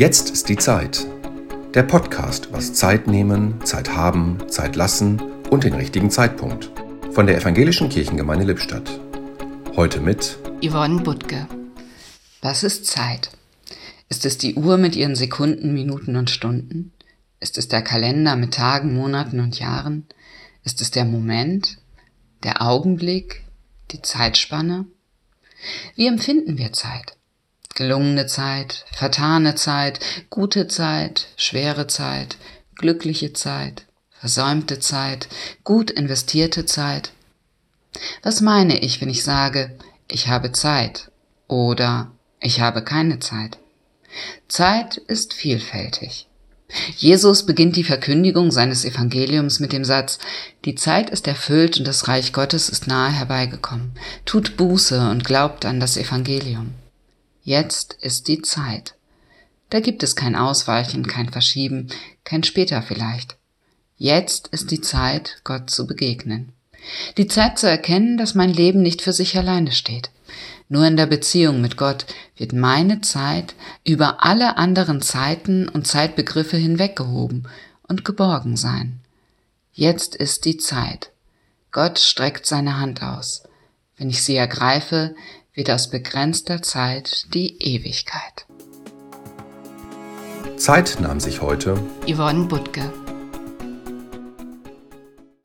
Jetzt ist die Zeit. Der Podcast was Zeit nehmen, Zeit haben, Zeit lassen und den richtigen Zeitpunkt. Von der Evangelischen Kirchengemeinde Lippstadt. Heute mit Yvonne Butke. Was ist Zeit? Ist es die Uhr mit ihren Sekunden, Minuten und Stunden? Ist es der Kalender mit Tagen, Monaten und Jahren? Ist es der Moment, der Augenblick, die Zeitspanne? Wie empfinden wir Zeit? Gelungene Zeit, vertane Zeit, gute Zeit, schwere Zeit, glückliche Zeit, versäumte Zeit, gut investierte Zeit. Was meine ich, wenn ich sage, ich habe Zeit oder ich habe keine Zeit? Zeit ist vielfältig. Jesus beginnt die Verkündigung seines Evangeliums mit dem Satz, die Zeit ist erfüllt und das Reich Gottes ist nahe herbeigekommen. Tut Buße und glaubt an das Evangelium. Jetzt ist die Zeit. Da gibt es kein Ausweichen, kein Verschieben, kein später vielleicht. Jetzt ist die Zeit, Gott zu begegnen. Die Zeit zu erkennen, dass mein Leben nicht für sich alleine steht. Nur in der Beziehung mit Gott wird meine Zeit über alle anderen Zeiten und Zeitbegriffe hinweggehoben und geborgen sein. Jetzt ist die Zeit. Gott streckt seine Hand aus. Wenn ich sie ergreife, wird aus begrenzter Zeit die Ewigkeit. Zeit nahm sich heute Yvonne Butke.